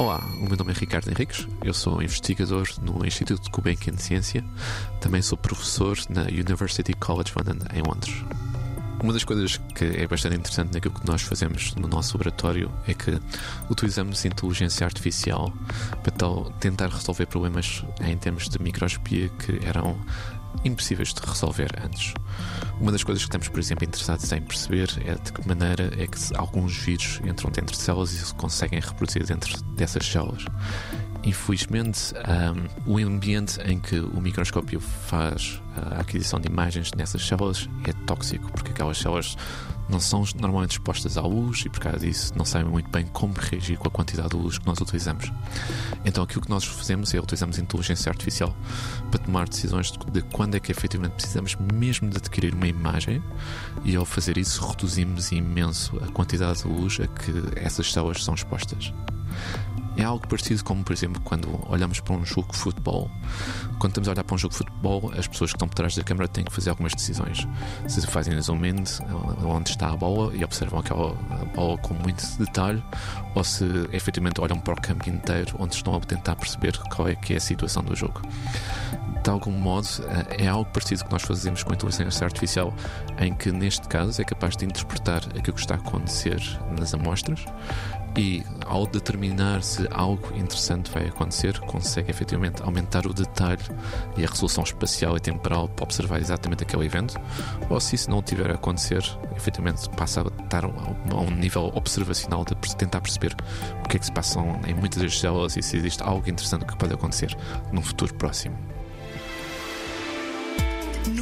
meu nome é Ricardo Henriques, eu sou investigador no Instituto de Gulbenkian de Ciência, também sou professor na University College London em Londres. Uma das coisas que é bastante interessante naquilo que nós fazemos no nosso laboratório é que utilizamos inteligência artificial para tentar resolver problemas em termos de microscopia que eram impossíveis de resolver antes. Uma das coisas que estamos, por exemplo, interessados em perceber é de que maneira é que alguns vírus entram dentro de células e se conseguem reproduzir dentro dessas células. Infelizmente, um, o ambiente em que o microscópio faz a aquisição de imagens nessas células é tóxico, porque aquelas células não são normalmente expostas à luz e, por causa disso, não sabem muito bem como reagir com a quantidade de luz que nós utilizamos. Então, aquilo que nós fazemos é utilizamos inteligência artificial para tomar decisões de quando é que efetivamente precisamos mesmo de adquirir uma imagem e, ao fazer isso, reduzimos imenso a quantidade de luz a que essas células são expostas. É algo parecido como, por exemplo, quando olhamos para um jogo de futebol. Quando estamos a olhar para um jogo de futebol, as pessoas que estão por trás da câmara têm que fazer algumas decisões. Se fazem zoom in onde está a bola e observam aquela bola com muito detalhe, ou se efetivamente olham para o campo inteiro onde estão a tentar perceber qual é que é a situação do jogo. De algum modo, é algo parecido que nós fazemos com a inteligência artificial, em que neste caso é capaz de interpretar aquilo que está a acontecer nas amostras e ao determinar se algo interessante vai acontecer, consegue efetivamente aumentar o detalhe e a resolução espacial e temporal para observar exatamente aquele evento, ou se isso não tiver a acontecer, efetivamente passa a estar a um nível observacional de tentar perceber o que é que se passa em muitas das células e se existe algo interessante que pode acontecer num futuro próximo.